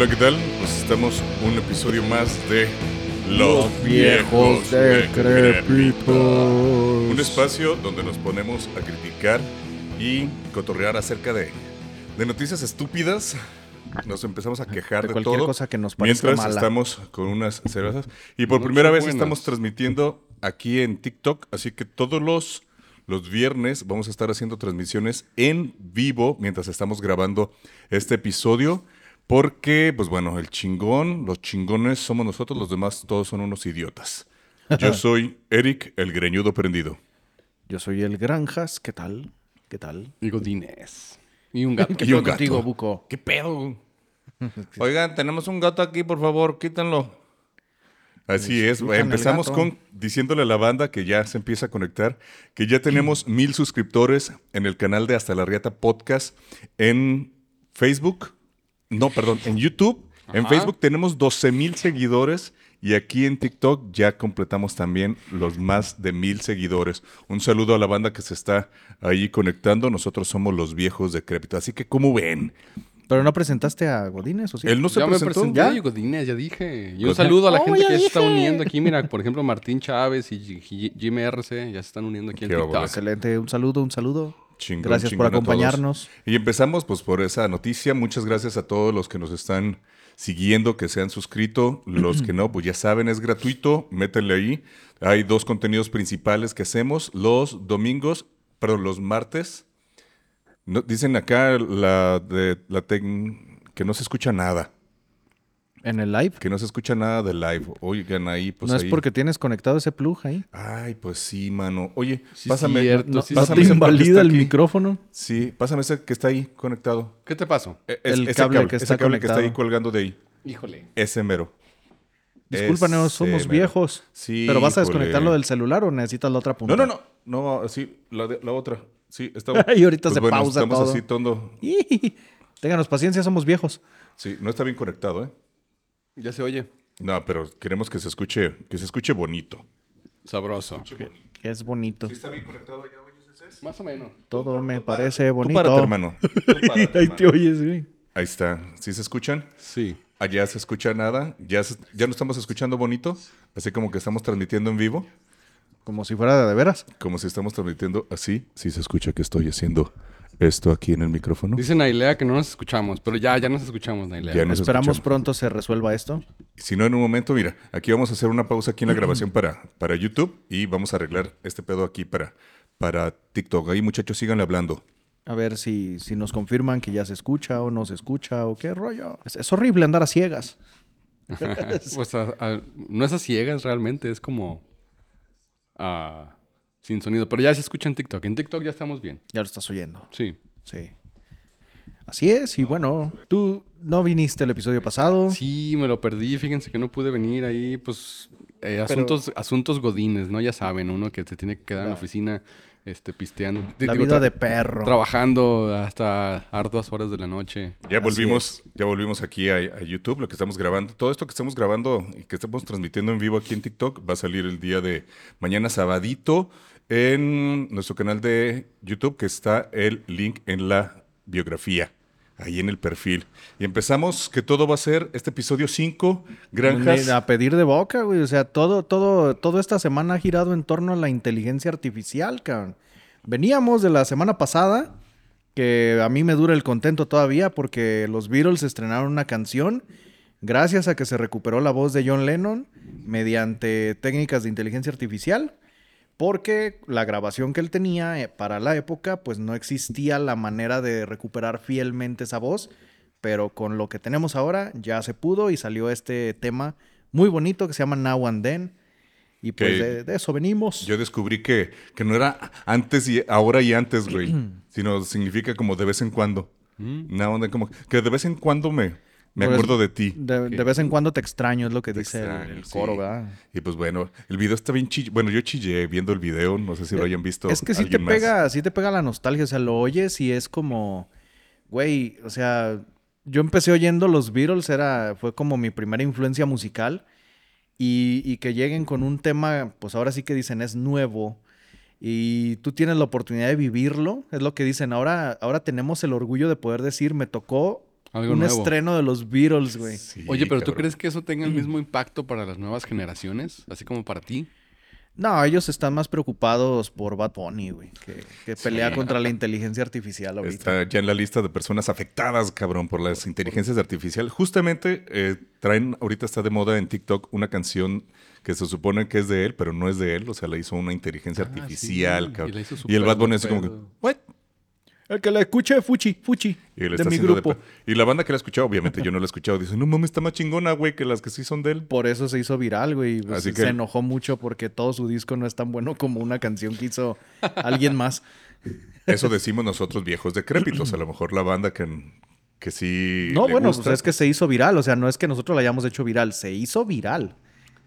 Hola, ¿qué tal? Pues estamos un episodio más de Los viejos decrépitos. Un espacio donde nos ponemos a criticar y cotorrear acerca de, de noticias estúpidas. Nos empezamos a quejar De de, cualquier todo. cosa que nos parezca Mientras mala. estamos con unas cervezas. Y por Noches primera vez buenas. estamos transmitiendo aquí en TikTok. Así que todos los, los viernes vamos a estar haciendo transmisiones en vivo mientras estamos grabando este episodio. Porque, pues bueno, el chingón, los chingones somos nosotros, los demás todos son unos idiotas. Yo soy Eric, el greñudo prendido. Yo soy el Granjas, ¿qué tal? ¿Qué tal? Y Godínez. Y un gato. ¿Qué Y pedo un gato. contigo, Buco? ¿Qué pedo? Oigan, tenemos un gato aquí, por favor, quítenlo. Así es, empezamos con diciéndole a la banda que ya se empieza a conectar, que ya tenemos mil suscriptores en el canal de Hasta la Riata Podcast en Facebook, no, perdón, en YouTube. En. Facebook tenemos 12 mil seguidores y aquí en TikTok ya completamos también los más de mil seguidores. Un saludo a la banda que se está ahí conectando. Nosotros somos los viejos decrépitos. Así que, ¿cómo ven? ¿Pero no presentaste a Godínez o sí? Él no se ya me presentó. presenté, ¿Ya? Godínez, ya dije. Y un saludo a la Oh, gente que se está uniendo aquí. Mira, por ejemplo, Martín Chávez y Jimmy RC ya se están uniendo aquí en TikTok. Excelente, un saludo, un saludo. Chingón, Gracias por acompañarnos. Y empezamos pues por esa noticia. Muchas gracias a todos los que nos están siguiendo, que se han suscrito. Los que no, pues ya saben, es gratuito. Métanle ahí. Hay dos contenidos principales que hacemos los domingos, perdón, los martes. No, dicen acá la de la tec- que no se escucha nada. En el live. Que no se escucha nada de live. Oigan ahí, pues no es porque tienes conectado ese plug ahí. Ay, pues sí, mano. Oye, Sí, pásame. cierto, No, sí, ¿no sí, pásame te que invalida el aquí. micrófono. Sí, pásame ese que está ahí conectado. ¿Qué te pasó? E- es- El ese cable que ese está cable que está ahí colgando de ahí. Híjole. Ese mero. Discúlpanos, Ese somos mero. viejos. Sí, ¿Pero vas a desconectarlo del celular o necesitas la otra punta? No, no, no. No, sí, la, de- la otra. Sí, está Y ahorita se bueno, pausa estamos todo. así todo. Ih, Ténganos paciencia, somos viejos. Sí, no está bien conectado, ¿eh? Ya se oye. No, pero queremos que se escuche, que se escuche bonito. Sabroso. Es bonito. está bien conectado ya, oyes Más o menos. Todo me parece bonito. Tú párate, hermano. Tú párate, Ahí hermano. te oyes, güey. Ahí está. ¿Sí se escuchan? Sí. Allá se escucha nada. Ya, se- ya no estamos escuchando bonito. Así como que estamos transmitiendo en vivo. Como si fuera de veras. Como si estamos transmitiendo así. Sí se escucha que estoy haciendo esto aquí en el micrófono. Dice Nailea que no nos escuchamos, pero ya, ya nos escuchamos, Nailea. Ya nos Esperamos escuchamos. pronto se resuelva esto. Si no, en un momento, mira, aquí vamos a hacer una pausa aquí en la grabación para, para YouTube y vamos a arreglar este pedo aquí para, para TikTok. Ahí, muchachos, síganle hablando. A ver si, si nos confirman que ya se escucha o no se escucha o qué rollo. Es, es horrible andar a ciegas. pues a- a- no es a ciegas realmente, es como ah, sin sonido. Pero ya se escucha en TikTok. En TikTok ya estamos bien. Ya lo estás oyendo. Sí. Sí. Así es, y bueno, tú no viniste el episodio pasado. Sí, me lo perdí. Fíjense que no pude venir ahí, pues, eh, asuntos, asuntos godines, ¿no? Ya saben, uno que se tiene que quedar en la oficina, este, pisteando. La Digo, vida de perro. Trabajando hasta arduas horas de la noche. Ya volvimos, ya volvimos aquí a, a YouTube, lo que estamos grabando. Todo esto que estamos grabando y que estamos transmitiendo en vivo aquí en TikTok va a salir el día de mañana sabadito en nuestro canal de YouTube, que está el link en la biografía. Ahí en el perfil. Y empezamos, que todo va a ser este episodio 5, granjas. A pedir de boca, güey. O sea, todo, todo, toda esta semana ha girado en torno a la inteligencia artificial, cabrón. Veníamos de la semana pasada, que a mí me dura el contento todavía, porque los Beatles estrenaron una canción gracias a que se recuperó la voz de John Lennon mediante técnicas de inteligencia artificial. Porque la grabación que él tenía eh, para la época, pues no existía la manera de recuperar fielmente esa voz. Pero con lo que tenemos ahora ya se pudo y salió este tema muy bonito que se llama Now and Then. Y pues de, de eso venimos. Yo descubrí que, que no era antes y ahora y antes, güey. sino significa como de vez en cuando. Una onda como que de vez en cuando me, me acuerdo de ti. De, de vez en cuando te extraño, es lo que Te dice el- extraño, el, sí. coro, ¿verdad? Y pues bueno, el video está bien chillado. Bueno, yo chillé viendo el video, no sé si lo hayan visto. Es que sí te alguien más. pega, sí te pega la nostalgia, o sea, lo oyes y es como, güey, o sea, yo empecé oyendo los Beatles, era, fue como mi primera influencia musical y, y que lleguen con un tema, pues ahora sí que dicen es nuevo y tú tienes la oportunidad de vivirlo, es lo que dicen, ahora, ahora tenemos el orgullo de poder decir, me tocó Algo un nuevo. estreno de los Beatles, güey. Sí, Oye, pero ¿tú crees que eso tenga el mismo impacto para las nuevas generaciones? Así como para ti. No, ellos están más preocupados por Bad Bunny, güey, que, que pelea Sí. contra la inteligencia artificial ahorita. Está ya en la lista de personas afectadas, cabrón, por las inteligencias artificiales. Justamente eh, traen, ahorita está de moda en TikTok una canción que se supone que es de él, pero no es de él. O sea, la hizo una inteligencia Ah, artificial, sí, cabrón. y Y, el Bad Bunny así como que. ¿what? El que la escuche, Fuchi, Fuchi, Y, de mi grupo. y la banda que la ha escuchado, obviamente yo no la he escuchado, dice, no mames, está más chingona, güey, que las que sí son de él. Por eso se hizo viral, güey. pues, Así se que- enojó mucho porque todo su disco no es tan bueno como una canción que hizo alguien más. Eso decimos nosotros viejos decrépitos. A lo mejor la banda que, que sí. No, le bueno, gusta. pues es que se hizo viral. O sea, no es que nosotros la hayamos hecho viral, se hizo viral.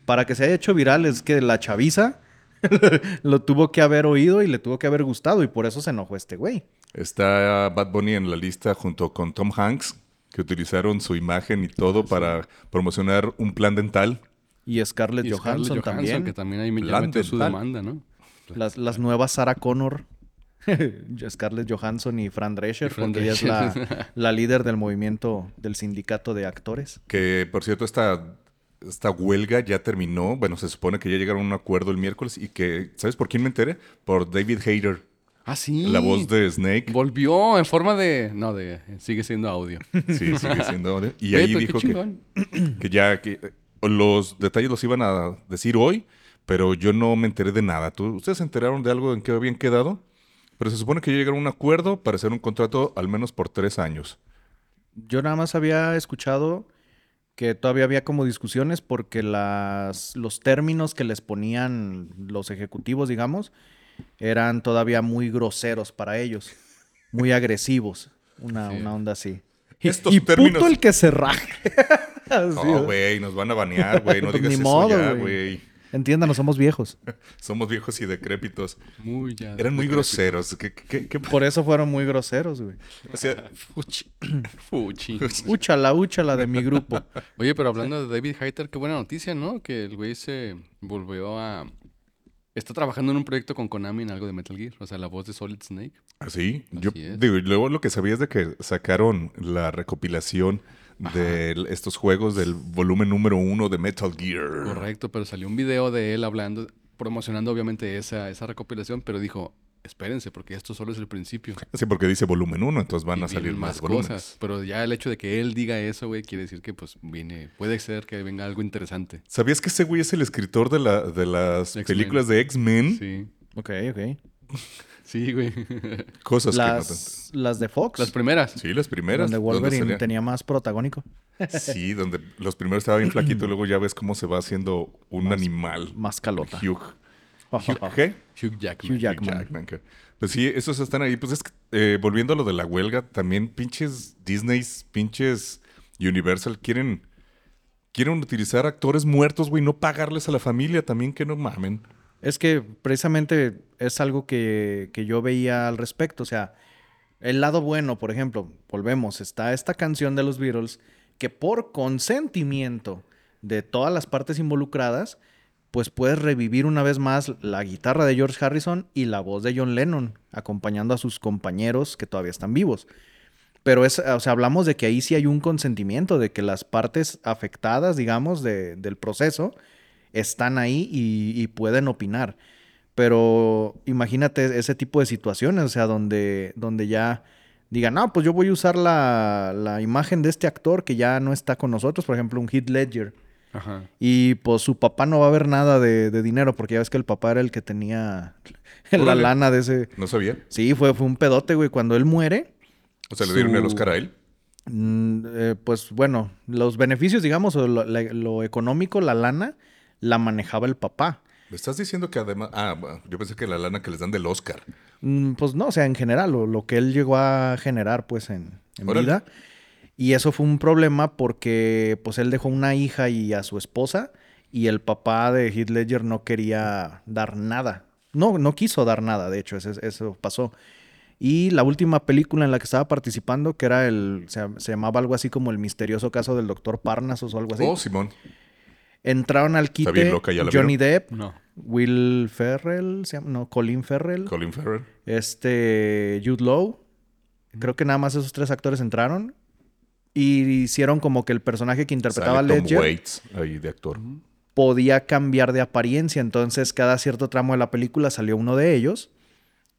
Para que se haya hecho viral es que la chaviza lo tuvo que haber oído y le tuvo que haber gustado y por eso se enojó este güey. Está Bad Bunny en la lista junto con Tom Hanks, que utilizaron su imagen y todo para promocionar un plan dental. Y Scarlett Y Johansson, Scarlett también. que también ahí me metió su demanda, ¿no? Las, las nuevas Sarah Connor. Scarlett Johansson y Fran Drescher, Y Fran porque ella es Drescher. la, la líder del movimiento del sindicato de actores. Que, por cierto, esta, esta huelga ya terminó. Bueno, se supone que ya llegaron a un acuerdo el miércoles y que, ¿sabes por quién me enteré? Por David Hayter, Ah, sí. la voz de Snake. Volvió en forma de... No, de... Sigue siendo audio. Sí, sigue siendo. audio. Y ahí qué dijo que, que ya que eh, los detalles los iban a decir hoy, pero yo no me enteré de nada. ¿Tú, ¿Ustedes se enteraron de algo en que habían quedado? Pero se supone que ya llegaron a un acuerdo para hacer un contrato al menos por tres años. Yo nada más había escuchado que todavía había como discusiones porque las, los términos que les ponían los ejecutivos, digamos, eran todavía muy groseros para ellos, muy agresivos, una, Sí. una onda así. Estos y términos- puto el que se raje. No, güey, nos van a banear, güey. No digas ni eso modo, ya, güey. Entiéndanos, somos viejos. Somos viejos y decrépitos. Muy ya. Eran muy groseros. ¿Qué, qué, qué- Por eso fueron muy groseros, güey. o sea, fuchi. Fuchi. Úchala, úchala de mi grupo. Oye, pero hablando de David Hayter, qué buena noticia, ¿no? Que el güey se volvió a... Está trabajando en un proyecto con Konami en algo de Metal Gear. O sea, la voz de Solid Snake. Así. Yo Así es. digo, y luego lo que sabía es de que sacaron la recopilación de estos juegos del volumen número uno de Metal Gear. Correcto, pero salió un video de él hablando, promocionando obviamente esa, esa recopilación, pero dijo, espérense, porque esto solo es el principio. Sí, porque dice volumen uno, entonces van Y a salir más, volúmenes. cosas. Pero ya el hecho de que él diga eso, güey, quiere decir que pues viene, puede ser que venga algo interesante. ¿Sabías que ese güey es el escritor de, la, de las películas de X-Men? Sí. Ok, ok. Sí, güey. Cosas Las, las de Fox, Las primeras. que no Sí, las primeras. donde Wolverine tenía más protagónico. Sí, donde los primeros estaba bien flaquito y luego ya ves cómo se va haciendo un animal. Más calota. Hugh. Hugh- ¿Qué? Hugh Jackman. Hugh Jackman. Jackman, que- Pues sí, esos están ahí. Pues es que, eh, volviendo a lo de la huelga, también pinches Disney's, pinches Universal quieren, quieren utilizar actores muertos, güey, no pagarles a la familia también, que no mamen. Es que precisamente es algo que, que yo veía al respecto. O sea, el lado bueno, por ejemplo, volvemos, está esta canción de los Beatles que por consentimiento de todas las partes involucradas, pues puedes revivir una vez más la guitarra de George Harrison y la voz de John Lennon, acompañando a sus compañeros que todavía están vivos. Pero es, o sea, hablamos de que ahí sí hay un consentimiento, de que las partes afectadas, digamos, de- del proceso, están ahí y, pueden opinar. Pero imagínate ese tipo de situaciones, o sea, donde, donde ya digan, no, pues yo voy a usar la, la imagen de este actor que ya no está con nosotros, por ejemplo, un Heath Ledger. Ajá. Y pues su papá no va a ver nada de, de dinero, porque ya ves que el papá era el que tenía la lana de ese. No sabía. Sí, fue, fue un pedote, güey. Cuando él muere, O sea, le dieron el Oscar a él. Mm, eh, pues bueno, los beneficios, digamos, o lo, la- lo económico, la lana, la manejaba el papá. ¿Me estás diciendo que además... Ah, yo pensé que la lana que les dan del Oscar. Mm, pues no, o sea, en general, lo, lo que él llegó a generar, pues, en, vida. Y eso fue un problema porque, pues, él dejó una hija y a su esposa y el papá de Heath Ledger no quería dar nada. No, no quiso dar nada, de hecho, eso, eso pasó. Y la última película en la que estaba participando, que era el, se, se llamaba algo así como El misterioso caso del doctor Parnasos o algo así. Oh, Simón. Entraron al Está quite bien loca, ¿ya la Johnny Depp, No. Will Ferrell, se llama- no, Colin Ferrell, Colin Farrell. este Jude Law. Creo que nada más esos tres actores entraron. Y hicieron como que el personaje que interpretaba Sale Tom Ledger Waits ahí de actor. podía cambiar de apariencia. Entonces, cada cierto tramo de la película salió uno de ellos.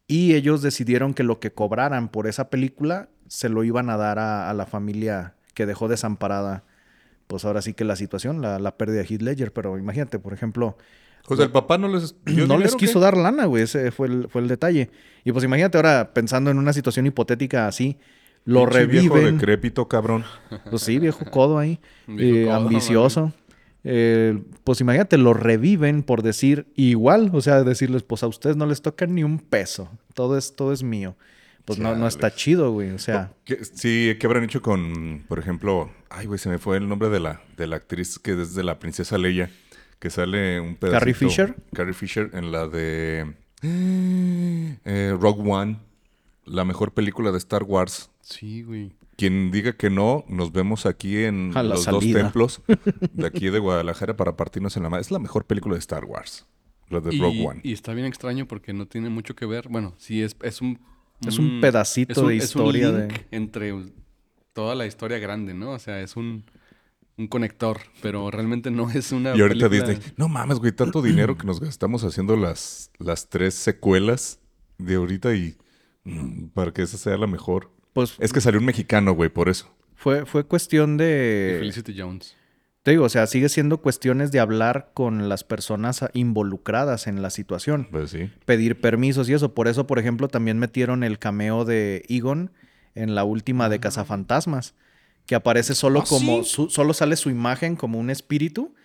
Y ellos decidieron que lo que cobraran por esa película se lo iban a dar a, a la familia que dejó desamparada. Pues ahora sí que la situación, la, la pérdida de Heath Ledger. Pero imagínate, por ejemplo, O sea, el papá no les dio no dinero, les quiso dar lana, güey. Ese fue el, fue el detalle. Y pues imagínate ahora, pensando en una situación hipotética así, lo Pinche viejo reviven. decrépito, cabrón. Pues sí, viejo codo ahí. Viejo eh, codo, ambicioso. Eh, pues imagínate, lo reviven por decir igual. O sea, decirles, pues a ustedes no les toca ni un peso. Todo es, todo es mío. Pues no, no está chido, güey. O sea, ¿Qué- sí, ¿qué habrán hecho con, por ejemplo, ay, güey, se me fue el nombre de la, de la actriz que es de la princesa Leia, que sale un pedacito. ¿Carrie Fisher? Carrie Fisher en la de eh, Rogue One, la mejor película de Star Wars. Sí, güey. Quien diga que no, nos vemos aquí en los salida. dos templos de aquí de Guadalajara para partirnos en la madre. Es la mejor película de Star Wars, la de y, Rogue One. y está bien extraño porque no tiene mucho que ver. Bueno, sí, es, es un... Es un pedacito es un- de es un historia link de- entre toda la historia grande, ¿no? O sea, es un, un conector, pero realmente no es una Y ahorita película- Disney, no mames, güey, tanto dinero que nos gastamos haciendo las, las tres secuelas de ahorita y para que esa sea la mejor. pues Es que salió un mexicano, güey, por eso. fue, fue cuestión y de... Felicity Jones. Te digo, o sea, sigue siendo cuestiones de hablar con las personas involucradas en la situación. Pues sí. pedir permisos y eso. Por eso, por ejemplo, también metieron el cameo de Egon en la última de Cazafantasmas, que aparece solo ¿Ah, como, sí? su- solo sale su imagen como un espíritu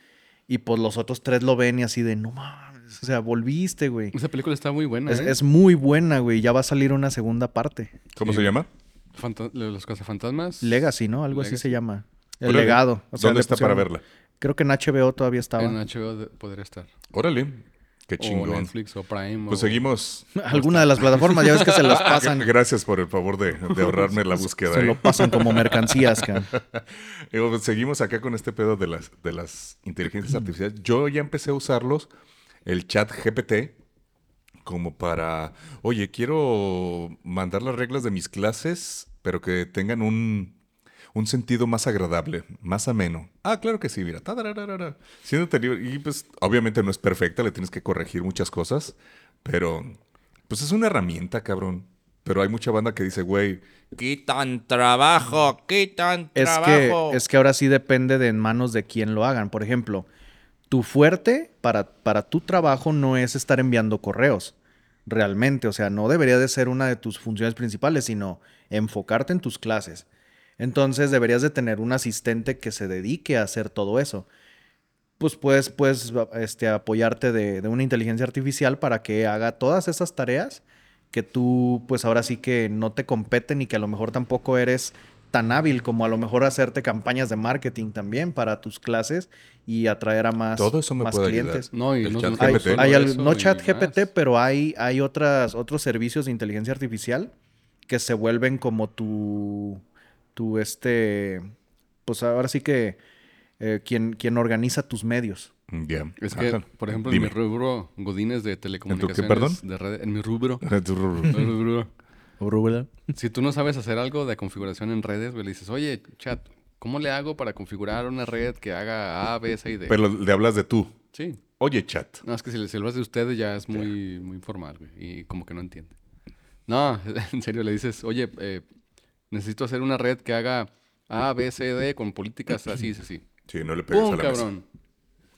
y pues los otros tres lo ven y así de, no mames, o sea, volviste, güey. Esa película está muy buena, Es, ¿eh? es muy buena, güey. Ya va a salir una segunda parte. ¿Cómo Sí. se llama? Fanta- los cazafantasmas. Legacy, ¿no? Algo así se llama. El Órale. legado. O sea, ¿Dónde está para verla? Creo que en HBO todavía estaba. En HBO podría estar. Órale, qué O chingón. Netflix o Prime. Pues o- seguimos. Alguna de las plataformas, ya ves que se las pasan. Gracias por el favor de, de ahorrarme la búsqueda. Se ¿eh? lo pasan como mercancías. Y, pues, seguimos acá con este pedo de las, de las inteligencias artificiales. Yo ya empecé a usarlos, el chat GPT, como para, oye, quiero mandar las reglas de mis clases, pero que tengan un, un sentido más agradable, más ameno. Ah, claro que sí, mira. tadararara. Siéndote libre. Y pues, obviamente no es perfecta, le tienes que corregir muchas cosas, pero pues es una herramienta, cabrón. Pero hay mucha banda que dice, güey, quitan trabajo, quitan Es trabajo. que, es que ahora sí depende de en manos de quién lo hagan. Por ejemplo, tu fuerte para, para tu trabajo no es estar enviando correos. Realmente, o sea, no debería de ser una de tus funciones principales, sino enfocarte en tus clases. Entonces deberías de tener un asistente que se dedique a hacer todo eso. Pues puedes, puedes este, apoyarte de, de una inteligencia artificial para que haga todas esas tareas que tú, pues ahora sí que no te competen y que a lo mejor tampoco eres tan hábil como a lo mejor hacerte campañas de marketing también para tus clases y atraer a más, Todo eso me más puede clientes. No, y no, chat Hay, GPT. hay al- eso no y chat más. GPT, pero hay, hay otras, otros servicios de inteligencia artificial que se vuelven como tu, tu este, pues ahora sí que eh, quien, quien organiza tus medios. Ya. Es que, Ajá. por ejemplo, Dime. en mi rubro Godines de telecomunicaciones. perdón? De red- en mi rubro. si tú no sabes hacer algo de configuración en redes, güey, le dices, oye, chat, ¿cómo le hago para configurar una red que haga A, B, C y D? Pero le hablas de tú. Sí. Oye, chat. No, es que si le si hablas de ustedes ya es muy, muy formal, güey. Y como que no entiende. No, en serio, le dices, oye, eh, necesito hacer una red que haga A, B, C, D con políticas así, así. Sí, no le pegues ¡Pum, a la mesa. cabrón!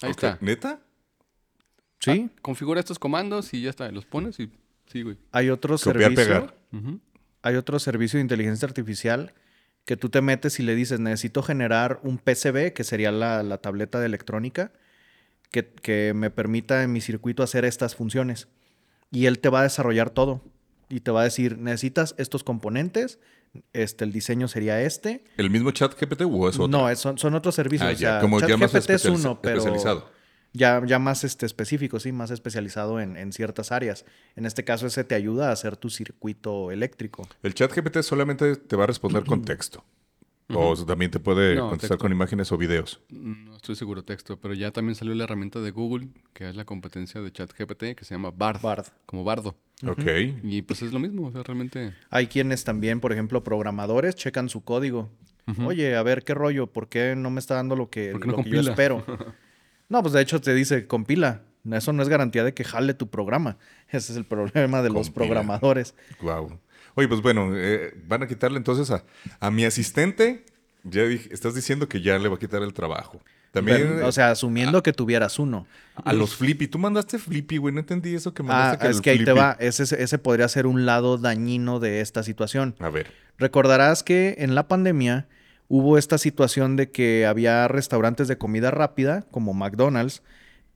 Ahí Ok, está. ¿Neta? Sí, Ah, configura estos comandos y ya está. Los pones y sí, güey. hay otro Copiar, servicio. pegar. Hay otro servicio de inteligencia artificial que tú te metes y le dices, necesito generar un PCB, que sería la, la tableta de electrónica, que, que me permita en mi circuito hacer estas funciones. Y él te va a desarrollar todo. Y te va a decir, necesitas estos componentes, este, el diseño sería este. ¿El mismo chat GPT o es otro? No, es- son, son otros servicios. Ah, o ya, como ya más ChatGPT es uno, pero especializado. Ya, ya más este, específico, sí, más especializado en, en ciertas áreas. En este caso, ese te ayuda a hacer tu circuito eléctrico. El chat GPT solamente te va a responder con texto. O también te puede No, contestar texto. con imágenes o videos. No estoy seguro texto, pero ya también salió la herramienta de Google, que es la competencia de ChatGPT, que se llama Bard. Bard. Como bardo. Ok. Y pues es lo mismo, o sea, realmente... Hay quienes también, por ejemplo, programadores, checan su código Oye, a ver qué rollo, ¿por qué no me está dando lo que, ¿Por qué no lo que yo espero? no, pues de hecho te dice compila. Eso no es garantía de que jale tu programa. Ese es el problema de los programadores. Wow. Oye, pues bueno, eh, van a quitarle entonces a, a mi asistente. Ya dije, estás diciendo que ya le va a quitar el trabajo. También Pero, o sea, asumiendo que tuvieras uno. a los Flippy. Tú mandaste Flippy, güey. No entendí eso que Ah, mandaste. es el que ahí te va. Ese, ese podría ser un lado dañino de esta situación. A ver. Recordarás que en la pandemia hubo esta situación de que había restaurantes de comida rápida, como McDonald's,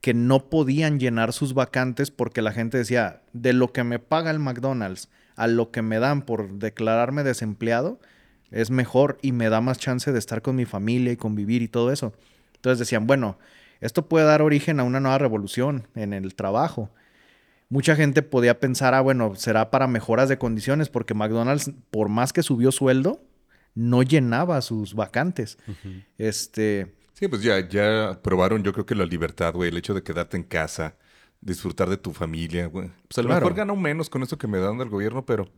que no podían llenar sus vacantes porque la gente decía, de lo que me paga el McDonald's a lo que me dan por declararme desempleado, es mejor y me da más chance de estar con mi familia y convivir y todo eso. Entonces decían, bueno, esto puede dar origen a una nueva revolución en el trabajo. Mucha gente podía pensar, ah, bueno, será para mejoras de condiciones, porque McDonald's, por más que subió sueldo, no llenaba sus vacantes. Este, Sí, pues ya, ya probaron, yo creo que la libertad, güey. El hecho de quedarte en casa, disfrutar de tu familia, güey. Pues a lo Claro. mejor gano menos con esto que me dan del gobierno, pero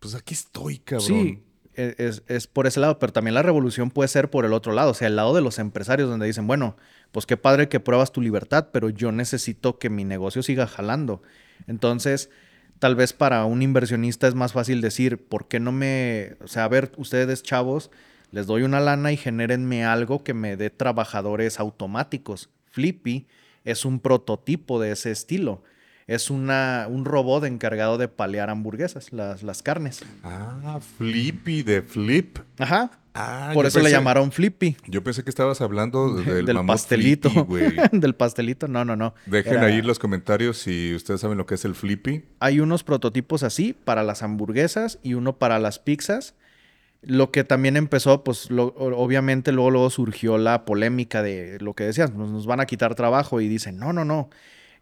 pues aquí estoy, cabrón. sí, e- es, es por ese lado, pero también la revolución puede ser por el otro lado, o sea, el lado de los empresarios, donde dicen, bueno, pues qué padre que pruebas tu libertad, pero yo necesito que mi negocio siga jalando. Entonces, tal vez para un inversionista es más fácil decir, ¿por qué no me, o sea, a ver, ustedes chavos, les doy una lana y genérenme algo que me dé trabajadores automáticos. Flippy es un prototipo de ese estilo. Es una, un robot encargado de palear hamburguesas, las, las carnes. Ah, Flippy de Flip. Ajá. Ah, Por eso le llamaron Flippy. Yo pensé que estabas hablando del, Del pastelito. Flippy, güey. del pastelito. No, no, no. Dejen Era- ahí los comentarios si ustedes saben lo que es el Flippy. Hay unos prototipos así para las hamburguesas y uno para las pizzas. Lo que también empezó, pues lo- obviamente luego, luego surgió la polémica de lo que decías, nos, nos van a quitar trabajo y dicen, no, no, no,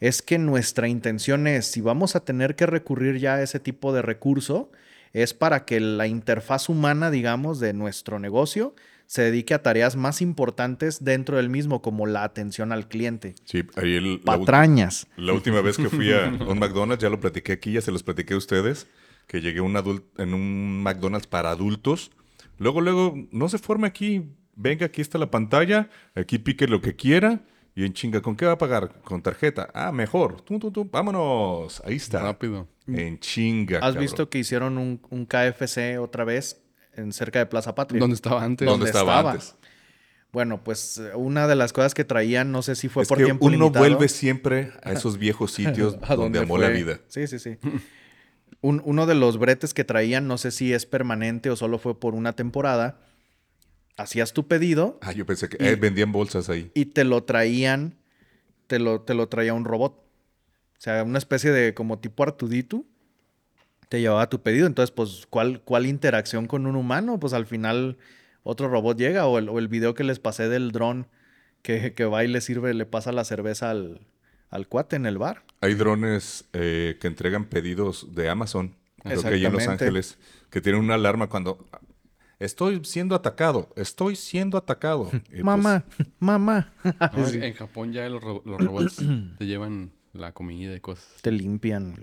es que nuestra intención es, si vamos a tener que recurrir ya a ese tipo de recurso, es para que la interfaz humana, digamos, de nuestro negocio se dedique a tareas más importantes dentro del mismo, como la atención al cliente. Sí, ahí el, la, Patrañas. la última vez que fui a un McDonald's, ya lo platiqué aquí, ya se los platiqué a ustedes, que llegué un en un McDonald's para adultos. Luego, luego, no se forme aquí, venga, aquí está la pantalla, aquí pique lo que quiera. Y en chinga, ¿con qué va a pagar? Con tarjeta. Ah, mejor. Tum, tum, tum, vámonos. Ahí está. Rápido. En chinga. ¿Has cabrón. visto que hicieron un, un KFC otra vez en cerca de Plaza Patria? ¿Dónde estaba antes? ¿Dónde ¿Dónde estaba, estaba? antes? Bueno, pues una de las cosas que traían, no sé si fue es por que tiempo uno limitado. vuelve siempre a esos viejos sitios a donde donde amó la vida. Sí, sí, sí. Un- uno de los bretes que traían, no sé si es permanente o solo fue por una temporada. Hacías tu pedido Ah, yo pensé que Y- eh, vendían bolsas ahí. y te lo traían, te lo, te lo traía un robot. O sea, una especie de como tipo Artuditu. Te llevaba tu pedido. Entonces, pues, ¿cuál, ¿cuál interacción con un humano? Pues al final otro robot llega. O el, o el video que les pasé del dron que, que va y le sirve, le pasa la cerveza al, al cuate en el bar. Hay drones eh, que entregan pedidos de Amazon, creo que hay en Los. Ángeles, que tienen una alarma cuando estoy siendo atacado, estoy siendo atacado. Y, pues, mamá, mamá. En Japón ya los, ro- los robots te llevan la comida y cosas. Te limpian.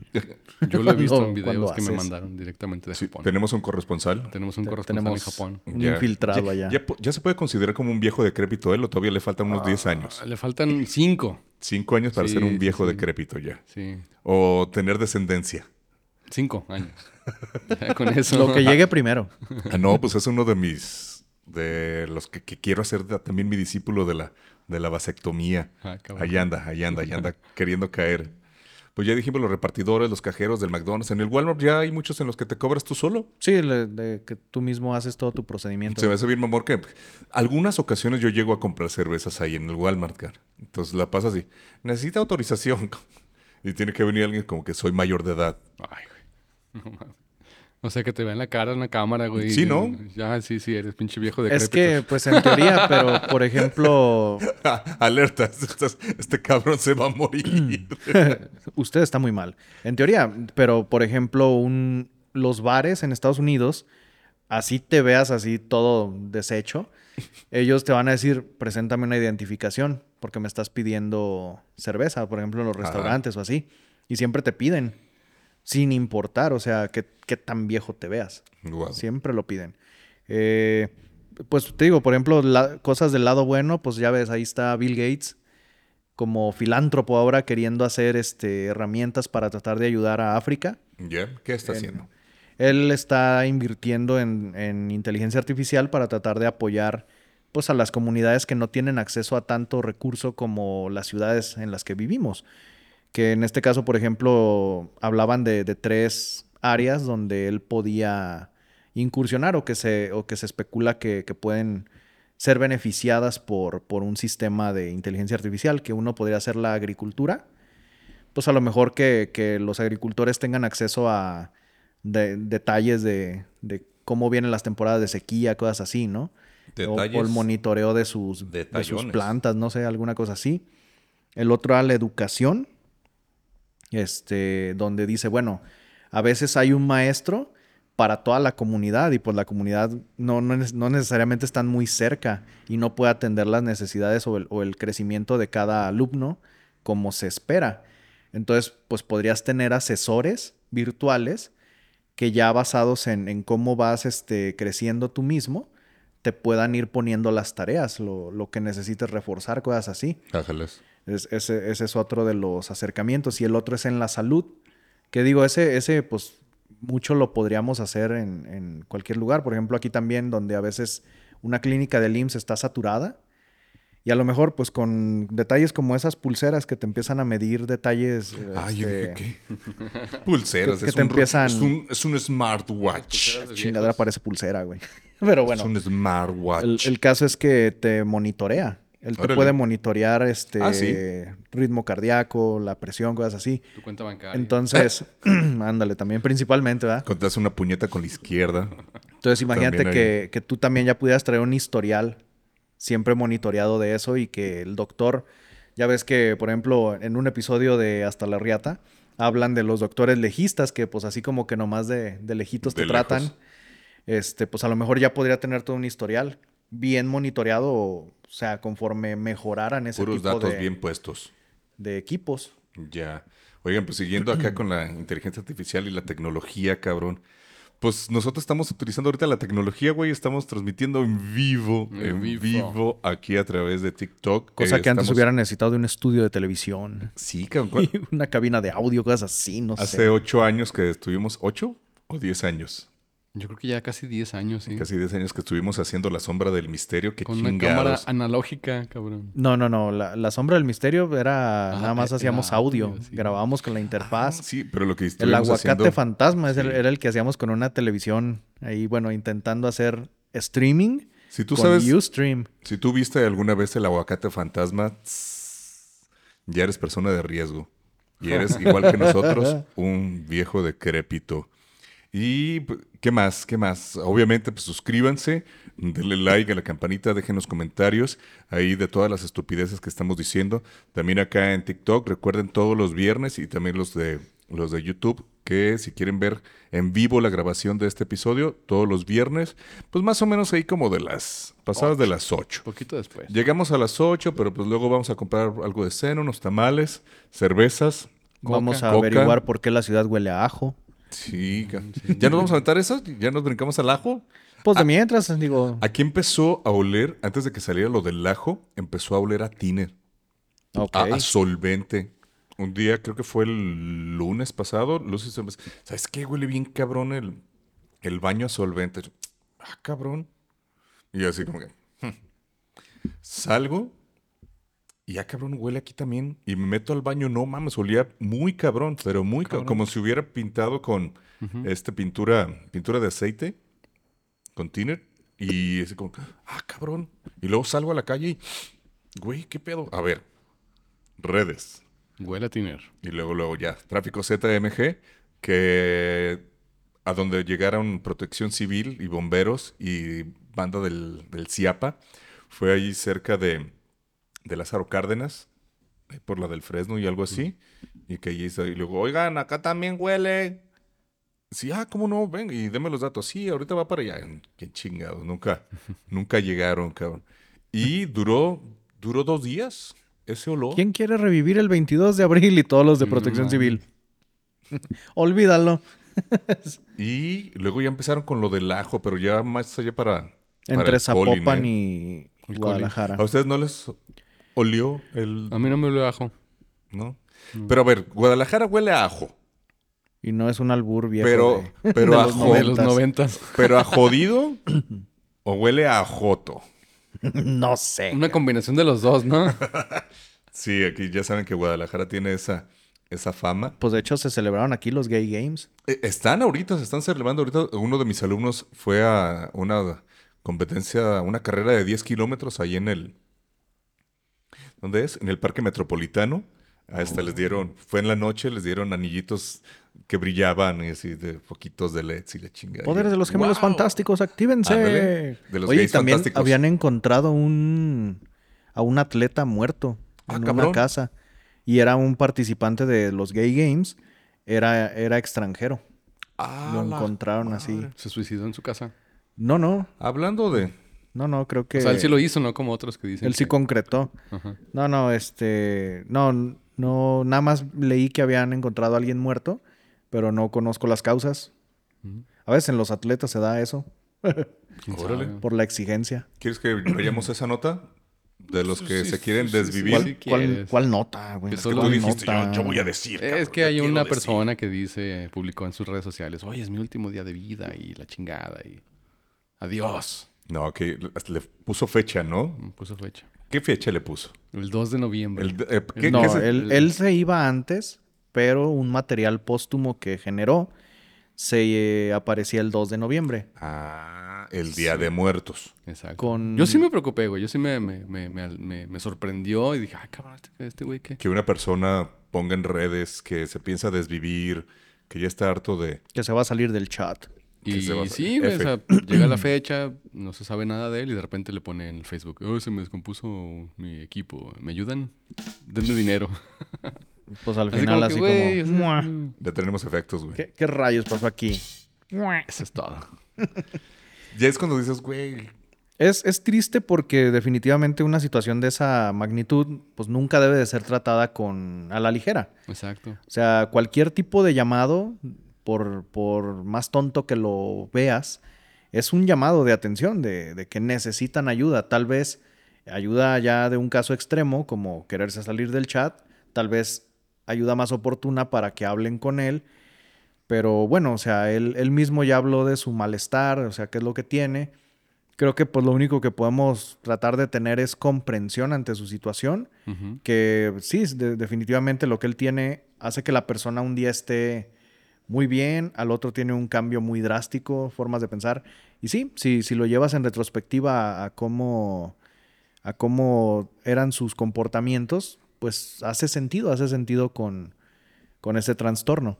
Yo lo he visto en videos que me haces. mandaron directamente de sí, Japón. tenemos un corresponsal. Tenemos un Te- corresponsal tenemos en Japón. un infiltrado ya, allá. Ya, se puede considerar como un viejo decrépito él o todavía le faltan unos 10 años. Le faltan cinco. Cinco años para Sí, ser un viejo sí. decrépito ya. Sí, O tener descendencia. cinco años. Con eso. Lo que llegue primero. Ah, no, pues es uno de mis. de los que, que quiero hacer también mi discípulo de la, de la vasectomía. Ah, cabrón. Ahí anda, ahí anda, ahí anda queriendo caer. Pues ya dijimos los repartidores, los cajeros del McDonald's. En el Walmart ya hay muchos en los que te cobras tú solo. Sí, le- de que tú mismo haces todo tu procedimiento. Se me hace bien, mamor, que algunas ocasiones yo llego a comprar cervezas ahí en el Walmart, cara. Entonces la pasas así. Necesita autorización. Y tiene que venir alguien como que soy mayor de edad. Ay. No mames. O sea, que te vea en la cara en la cámara, güey. Sí, ¿no? Ya, sí, sí, eres pinche viejo de Es que, pues en teoría, pero por ejemplo, Alerta, este, cabrón se va a morir. usted está muy mal. En teoría, pero por ejemplo, un, los bares en Estados Unidos, así te veas así todo deshecho, ellos te van a decir, preséntame una identificación, porque me estás pidiendo cerveza, por ejemplo, en los Ajá. restaurantes o así. Y siempre te piden, sin importar, o sea, qué, qué tan viejo te veas. Siempre lo piden. Eh, pues te digo, por ejemplo, la- cosas del lado bueno, pues ya ves, ahí está Bill Gates como filántropo ahora queriendo hacer este, herramientas para tratar de ayudar a África. ¿Qué está En- haciendo? Él está invirtiendo en, en inteligencia artificial para tratar de apoyar pues, a las comunidades que no tienen acceso a tanto recurso como las ciudades en las que vivimos. Que en este caso, por ejemplo, hablaban de, de tres áreas donde él podía incursionar o que se, o que se especula que, que pueden ser beneficiadas por, por un sistema de inteligencia artificial, que uno podría ser la agricultura. Pues a lo mejor que, que los agricultores tengan acceso a de- detalles de, de cómo vienen las temporadas de sequía, cosas así, ¿no? O- O, Detalles. el monitoreo de sus, de sus plantas, no sé, alguna cosa así. El otro era la educación, este, donde dice, bueno, a veces hay un maestro para toda la comunidad y pues la comunidad no, no, no necesariamente están muy cerca y no puede atender las necesidades o el, crecimiento de cada alumno como se espera. Entonces, pues podrías tener asesores virtuales que ya basados en, en cómo vas este, creciendo tú mismo, te puedan ir poniendo las tareas, lo, lo que necesites reforzar, cosas así. Ájalas. Es- ese, ese es otro de los acercamientos. Y el otro es en la salud. Que digo, ese, ese pues mucho lo podríamos hacer en, en cualquier lugar. Por ejemplo, aquí también, donde a veces una clínica del IMSS está saturada. Y a lo mejor, pues con detalles como esas pulseras que te empiezan a medir detalles. Ay, yo dije, este, ¿qué? Pulseras. que es, te un, ro- empiezan- es, un, es un smartwatch. De Chingadera parece pulsera, güey. Pero bueno, Es un smartwatch. el, el caso es que te monitorea. Él te Órale. puede monitorear este Ah, sí. ritmo cardíaco, la presión, cosas así. Tu cuenta bancaria. Entonces, ándale, también principalmente, ¿verdad? Cuando te das una puñeta con la izquierda. Entonces, imagínate que, que tú también ya pudieras traer un historial siempre monitoreado de eso y que el doctor, ya ves que, por ejemplo, en un episodio de Hasta la Riata, hablan de los doctores legistas que pues así como que nomás de, de lejitos De te tratan. lejos. Este, pues a lo mejor ya podría tener todo un historial bien monitoreado, o sea, conforme mejoraran ese Puros tipo datos de, bien puestos. de equipos. Ya. Oigan, pues siguiendo acá con la inteligencia artificial y la tecnología, cabrón. Pues nosotros estamos utilizando ahorita la tecnología, güey. Estamos transmitiendo en vivo, En en vivo. vivo, aquí a través de TikTok. Cosa Eh, que antes estamos- hubiera necesitado de un estudio de televisión. Sí, cabrón. ¿cuál- Y una cabina de audio, cosas así, no Hace sé. ocho años que estuvimos, ¿ocho o diez años? Yo creo que ya casi 10 años, sí. Casi diez años que estuvimos haciendo La Sombra del Misterio. Qué Con una cámara analógica, cabrón. No, no, no. La, la sombra del misterio era Ah, nada más era hacíamos audio. audio, sí. Grabábamos con la Ah, interfaz. sí, pero lo que el aguacate haciendo... fantasma Sí. era el que hacíamos con una televisión. Ahí, bueno, intentando hacer streaming Si tú con sabes, Ustream. si tú viste alguna vez el aguacate fantasma, tss, ya eres persona de riesgo. Y eres, igual que nosotros, un viejo decrépito. Y, p- ¿qué más? ¿Qué más? Obviamente, pues suscríbanse, denle like a la campanita, dejen los comentarios ahí de todas las estupideces que estamos diciendo. También acá en TikTok, recuerden todos los viernes y también los de, los de YouTube, que si quieren ver en vivo la grabación de este episodio, todos los viernes, pues más o menos ahí como de las, pasadas de las 8. Poquito después. Llegamos a las 8, pero pues luego vamos a comprar algo de cena, unos tamales, cervezas. Vamos a Coca. averiguar por qué la ciudad huele a ajo. Sí, ¿ya nos vamos a aventar eso? ¿Ya nos brincamos al ajo? Pues de mientras, digo, Aquí empezó a oler, antes de que saliera lo del ajo, empezó a oler a tiner, ok. a, a solvente. Un día, creo que fue el lunes pasado, Lucy se ¿sabes qué? Huele bien cabrón el, el baño a solvente. Yo, Ah, cabrón. Y así como que... hmm. Salgo y ya cabrón huele aquí también. Y me meto al baño, no mames, olía muy cabrón, pero muy cabrón. Como si hubiera pintado con este pintura, pintura de aceite, con tiner. Y así como, ah, cabrón. Y luego salgo a la calle y, güey, ¿qué pedo? A ver, redes. Huele a tiner. Y luego, luego ya, tráfico ZMG, que a donde llegaron protección civil y bomberos y banda del, del CIAPA, fue ahí cerca de, de Lázaro Cárdenas, por la del Fresno y algo así, y que allí está- y luego, oigan, acá también huele. Sí, ah, ¿cómo no? Ven, y deme los datos. Sí, ahorita va para allá. Qué chingados, nunca, nunca llegaron, cabrón. Y duró, duró dos días ese olor. ¿Quién quiere revivir el 22 de abril y todos los de protección mames. civil? Olvídalo. Y luego ya empezaron con lo del ajo, pero ya más allá para, para Entre Zapopan ¿eh? y Guadalajara. ¿A ustedes no les olió el...? A mí no me lo ajo. ¿No? Pero a ver, Guadalajara huele a ajo. Y no es un albur viejo. Pero, de- pero, de a los jo- De los noventas. noventas. pero a jodido o huele a joto. no sé. Una combinación de los dos, ¿no? Sí, aquí ya saben que Guadalajara tiene esa, esa fama. Pues de hecho se celebraron aquí los Gay Games. Eh, Están ahorita, se están celebrando ahorita. Uno de mis alumnos fue a una competencia, una carrera de 10 kilómetros ahí en el... ¿Dónde es? En el Parque Metropolitano. A esta les dieron, fue en la noche, les dieron anillitos que brillaban y así de poquitos de LEDs y la chingada. Poderes de los gemelos ¡Wow! fantásticos, actívense. Ándale, de los Oye, también fantásticos. habían encontrado un a un atleta muerto Ah, en cabrón. una casa. Y era un participante de los Gay Games. Era, era extranjero. Ah, Lo encontraron así. Se suicidó en su casa. No, no. Hablando de... No, no, creo que. O sea, él sí lo hizo, ¿no? Como otros que dicen. él sí que- concretó. Ajá. No, no, este. No, no. Nada más leí que habían encontrado a alguien muerto, pero no conozco las causas. Ujú. A veces en los atletas se da eso, ¿Quién Órale. por la exigencia. ¿Quieres que vayamos esa nota? De los que Sí, se quieren sí, desvivir. ¿Cuál, nota, güey? Es que solo tú ¿Cuál dijiste, yo, nota? yo voy a decir. Es que hay una decir. persona que dice, publicó en sus redes sociales, oye, es mi último día de vida y la chingada y adiós. No, que hasta le puso fecha, ¿no? Puso fecha. ¿Qué fecha le puso? El 2 de noviembre. El, eh, ¿qué- no, qué se- él, él se iba antes, pero un material póstumo que generó se eh, aparecía el 2 de noviembre. Ah, el Día Sí. de Muertos. Exacto. con- Yo sí me preocupé, güey. Yo sí me, me, me, me, me- me sorprendió y dije, ay, cabrón, este- este güey, ¿qué? Que una persona ponga en redes que se piensa desvivir, que ya está harto de... Que se va a salir del chat. Que Y se va a- sí, güey, o sea, llega la fecha, no se sabe nada de él y de repente le pone en el Facebook, oh, se me descompuso mi equipo, ¿me ayudan? Denme dinero. Pues al Así final así que, como... sea, "Mua". Ya tenemos efectos, güey. ¿Qué, qué rayos pasó aquí? Eso es todo. Ya es cuando dices, güey, Es, es triste porque definitivamente una situación de esa magnitud pues nunca debe de ser tratada con a la ligera. Exacto. O sea, cualquier tipo de llamado, por, por más tonto que lo veas, es un llamado de atención, de, de que necesitan ayuda. Tal vez ayuda ya de un caso extremo, como quererse salir del chat, tal vez ayuda más oportuna para que hablen con él. Pero bueno, o sea, él, él mismo ya habló de su malestar, o sea, qué es lo que tiene. Creo que pues lo único que podemos tratar de tener es comprensión ante su situación que sí, de- definitivamente lo que él tiene hace que la persona un día esté muy bien, al otro tiene un cambio muy drástico, formas de pensar. Y sí, si, si lo llevas en retrospectiva a, a cómo, a cómo eran sus comportamientos, pues hace sentido, hace sentido con, con ese trastorno.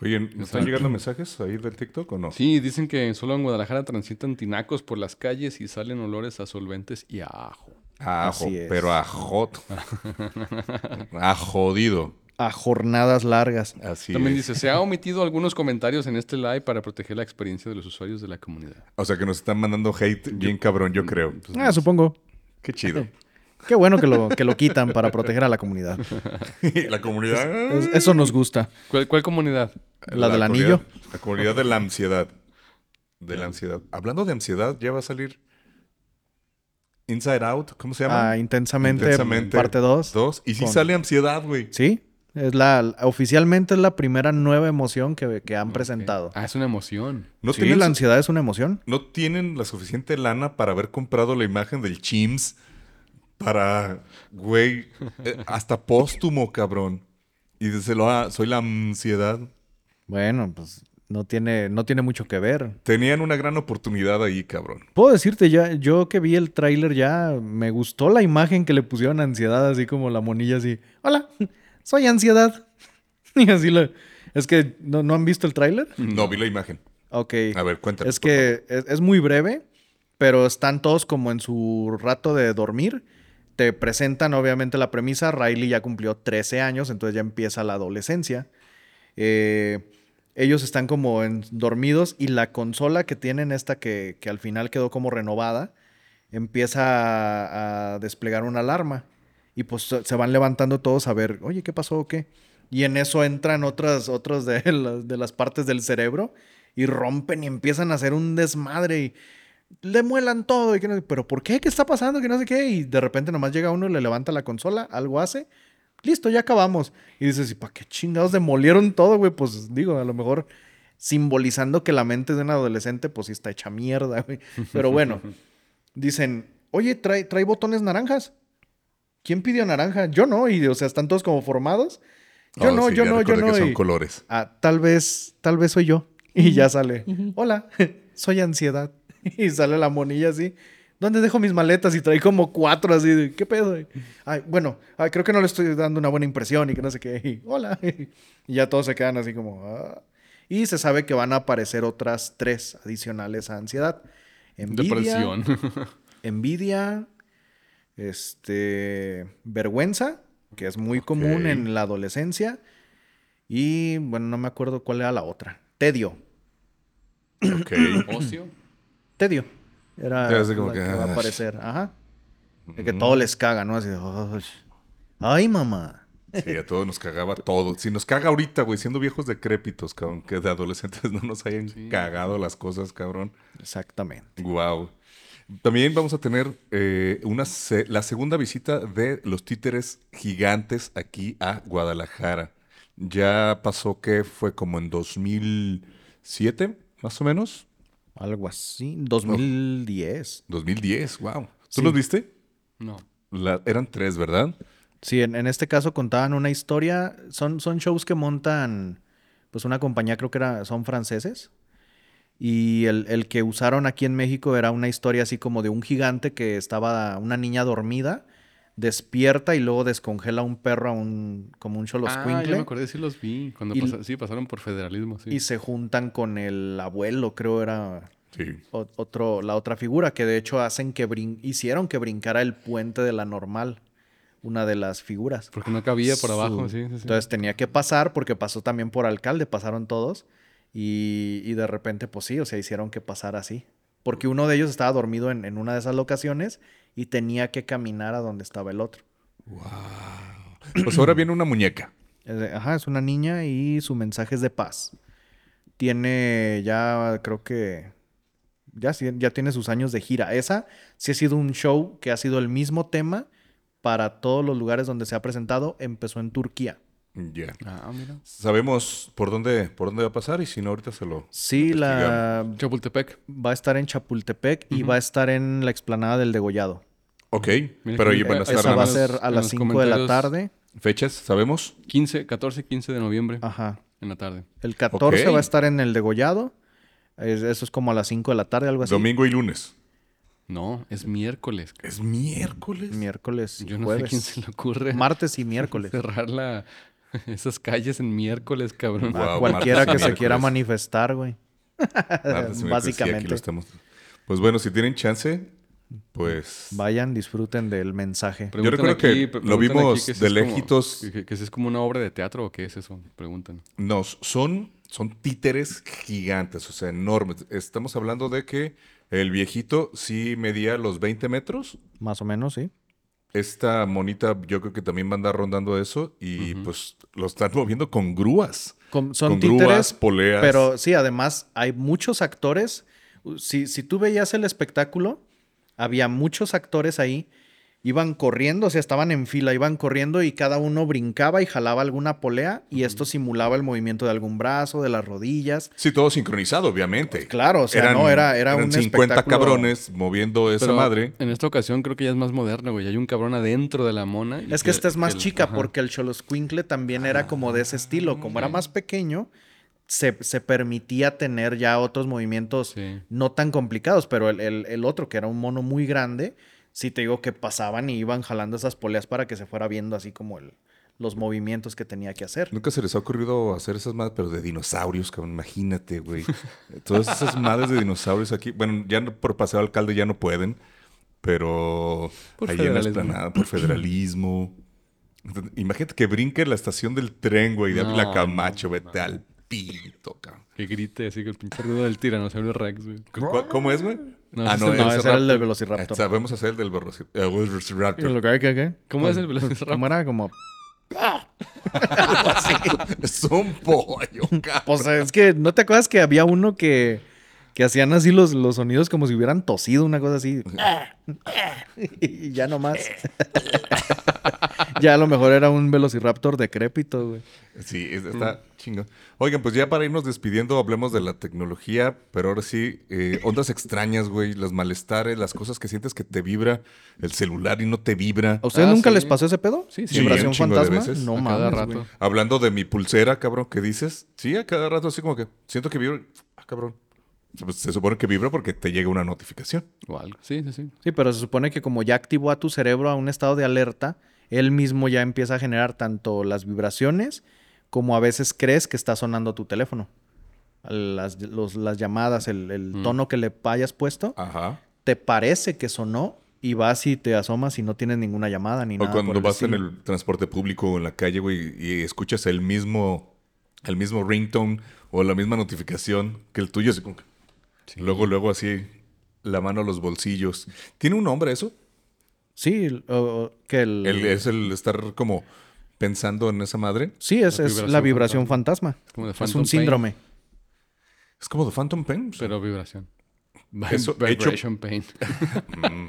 oye, ¿me están Exacto. llegando mensajes ahí del TikTok o no? Sí, dicen que solo en Guadalajara transitan tinacos por las calles y salen olores a solventes y a ajo. A ajo, pero a hot. a jodido. A jornadas largas. Así También es. dice, se ha omitido algunos comentarios en este live para proteger la experiencia de los usuarios de la comunidad. O sea que nos están mandando hate bien cabrón, yo creo. Pues, Ah, supongo. Qué chido. Qué bueno que lo, que lo quitan para proteger a la comunidad. la comunidad. Es- eso nos gusta. ¿Cuál, cuál comunidad? La del anillo. La comunidad de la ansiedad. De la ansiedad. Hablando de ansiedad, ya va a salir Inside Out. ¿Cómo se llama? Ah, intensamente, Intensamente parte 2. Dos. Y sí con- sale ansiedad, güey. Sí, es la, oficialmente es la primera nueva emoción que, que han presentado. Ah, es una emoción. No, sí, tienen, la ansiedad es una emoción. no tienen la suficiente lana para haber comprado la imagen del Chims para, güey, eh, hasta póstumo, cabrón. Y díselo a, soy la ansiedad. Bueno, pues no tiene, no tiene mucho que ver. Tenían una gran oportunidad ahí, cabrón. Puedo decirte, ya, yo que vi el tráiler ya me gustó la imagen que le pusieron a ansiedad, así como la monilla así. Hola, soy ansiedad. Y así lo... Es que, ¿no, ¿no han visto el tráiler? No, vi la imagen. Ok. A ver, cuéntame. Es que es, es muy breve, pero están todos como en su rato de dormir. Te presentan obviamente la premisa. Riley ya cumplió 13 años, entonces ya empieza la adolescencia. Eh, ellos están como en- dormidos y la consola que tienen, esta que, que al final quedó como renovada, empieza a, a desplegar una alarma. Y pues se van levantando todos a ver, oye, ¿qué pasó o qué? Y en eso entran otras, otros de las, de las partes del cerebro y rompen y empiezan a hacer un desmadre. Y le muelan todo. Y que no- ¿Pero por qué? ¿Qué está pasando? Que no sé qué. Y de repente nomás llega uno, le levanta la consola, algo hace. Listo, ya acabamos. Y dices, ¿y para qué chingados demolieron todo, güey? Pues digo, a lo mejor simbolizando que la mente de un adolescente, pues sí está hecha mierda, güey. Pero bueno, dicen, oye, trae, trae botones naranjas. ¿Quién pidió naranja? Yo no. Y, o sea, están todos como formados. Yo Oh, no, sí, yo ya no, yo no. que son y- colores. Ah, tal vez, tal vez soy yo. Y ya sale. Hola, soy ansiedad. Y sale la monilla así. ¿Dónde dejo mis maletas? Y trae como cuatro así. de, ¿Qué pedo? Ay, bueno, ay, creo que no le estoy dando una buena impresión y que no sé qué. Y, Hola. Y ya todos se quedan así como... "Ah". Y se sabe que van a aparecer otras tres adicionales a ansiedad. Envidia, Depresión. envidia, este, vergüenza, que es muy común en la adolescencia. Y bueno, no me acuerdo cuál era la otra. Tedio. Ok. Ocio. Tedio. Era como que, que va a ah, aparecer. Ajá. De que todo les caga, ¿no? Así de, "Ay, Ay, mamá. Sí, a todos nos cagaba todo. Si nos caga ahorita, güey, siendo viejos decrépitos, cabrón, que de adolescentes no nos hayan cagado las cosas, cabrón. Exactamente. Wow. También vamos a tener eh, una se- la segunda visita de los títeres gigantes aquí a Guadalajara. Ya pasó que fue como en 2007, más o menos. Algo así. 2010. 2010, wow. ¿Tú Sí. los viste? No. La- eran tres, ¿verdad? Sí, en, en este caso contaban una historia. Son, son shows que montan, pues una compañía, creo que era, son franceses. Y el, el que usaron aquí en México era una historia así como de un gigante que estaba una niña dormida, despierta y luego descongela a un perro a un, como un Ah, choloscuincle. ya me acordé, sí los vi. Cuando Y- sí, pasaron por federalismo, sí. Y se juntan con el abuelo, creo era Sí. otro, la otra figura, que de hecho hacen que brin- hicieron que brincara el puente de la normal, una de las figuras. Porque no cabía por abajo, sí, sí, sí. Entonces tenía que pasar porque pasó también por alcalde, pasaron todos y, y de repente pues sí, o sea, hicieron que pasara así. Porque uno de ellos estaba dormido en, en una de esas locaciones y tenía que caminar a donde estaba el otro. Pues ahora viene una muñeca. Ajá, es una niña y su mensaje es de paz. Tiene ya, creo que, ya, ya tiene sus años de gira. Esa sí ha sido un show que ha sido el mismo tema para todos los lugares donde se ha presentado. Empezó en Turquía. Ya. Ah, mira. Sabemos por dónde, por dónde va a pasar y si no, ahorita se lo... Sí, la Chapultepec. va a estar en Chapultepec y va a estar en la explanada del Degollado. Ok, Mira pero ahí van a eh, estar Esa va a ser a las los 5 de la tarde. fechas, ¿sabemos? 15, 14, 15 de noviembre Ajá. en la tarde. El 14 Ok. va a estar en el Degollado. Es- eso es como a las 5 de la tarde, algo así. Domingo y lunes. No, es miércoles. Es miércoles. Miércoles y Yo no jueves. sé quién se le ocurre Martes y miércoles. cerrar la, esas calles en miércoles, cabrón. Wow, cualquiera que se quiera manifestar, güey. Sí, Básicamente. lo estamos. Pues bueno, si tienen chance, pues... Vayan, disfruten del mensaje. Yo recuerdo que lo vimos si de como- lejitos. que, que- que si es como una obra de teatro o qué es eso, preguntan. Nos son, son títeres gigantes, o sea, enormes. Estamos hablando de que el viejito sí medía los 20 metros. Más o menos, sí. Esta monita yo creo que también va a andar rondando eso y pues lo están moviendo con grúas. Con- son con títeres, grúas, poleas. pero sí, además hay muchos actores. Si, si tú veías el espectáculo, había muchos actores ahí. Iban corriendo, o sea, estaban en fila, iban corriendo y cada uno brincaba y jalaba alguna polea y esto simulaba el movimiento de algún brazo, de las rodillas. Sí, todo sincronizado, obviamente. Claro, o sea, no, era, era eran un 50 espectáculo- cabrones moviendo esa Pero madre. En esta ocasión creo que ya es más moderno, güey. Hay un cabrón adentro de la mona. y Es que esta es más el- chica ajá. porque el Choloscuincle también era como de ese estilo. Como era más pequeño, se, se permitía tener ya otros movimientos Sí. no tan complicados, pero el, el- el otro, que era un mono muy grande, sí te digo que pasaban y iban jalando esas poleas para que se fuera viendo así como el- los movimientos que tenía que hacer. Nunca se les ha ocurrido hacer esas madres, pero de dinosaurios, cabrón. Imagínate, güey. Todas esas madres de dinosaurios aquí. Bueno, ya no- por paseo alcalde ya no pueden, pero Por ahí en la esplanada, por federalismo. Imagínate que brinque la estación del tren, güey, de No, Ávila Camacho, no, vete al pito, cabrón. Que grite así que el pinche ruido del tiranosaurio Rex, güey. ¿Cu- cu- ¿Cómo es, güey? No, ah, no, es el- No, ese era el del Raptor. Velociraptor. Sabemos hacer el del Velocir- Velociraptor. ¿Qué, qué, qué? ¿Cómo es el velociraptor? ¿Cómo era? Como... es un pollo, cabrón. Pues es que, ¿no te acuerdas que había uno que, que hacían así los, los sonidos como si hubieran tosido, una cosa así. y ya nomás. ya a lo mejor era un velociraptor decrépito, güey. Sí, es- está chingón. Oigan, pues ya para irnos despidiendo, hablemos de la tecnología, pero ahora sí, eh, ondas extrañas, güey, los malestares, las cosas que sientes que te vibra el celular y no te vibra. ¿A ustedes Ah, nunca sí. les pasó ese pedo? Sí, sí, ¿Vibración de fantasma? veces. No A cada mames, rato. güey. Hablando de mi pulsera, cabrón, ¿qué dices? Sí, a cada rato así como que siento que vibra. Ah, cabrón. Pues se supone que vibra porque te llega una notificación. O algo. Sí, sí, sí. Sí, pero se supone que como ya activó a tu cerebro a un estado de alerta, él mismo ya empieza a generar tanto las vibraciones como a veces crees que está sonando tu teléfono. Las, los- las llamadas, el, el Mm. tono que le hayas puesto, Ajá. te parece que sonó y vas y te asomas y no tienes ninguna llamada ni O nada. cuando por el vas en el transporte público o en la calle, güey, y escuchas el mismo, el mismo ringtone o la misma notificación que el tuyo, así como que- Sí. Luego, luego así, la mano a los bolsillos. ¿Tiene un nombre eso? Sí, el- o- o que el... El- es el estar como pensando en esa madre. sí, es, La es la vibración vibración fantasma. como de Es Phantom un Pain. síndrome. Es como The Phantom Pain. Pero vibración. Eso hecho- Vibration pain. no,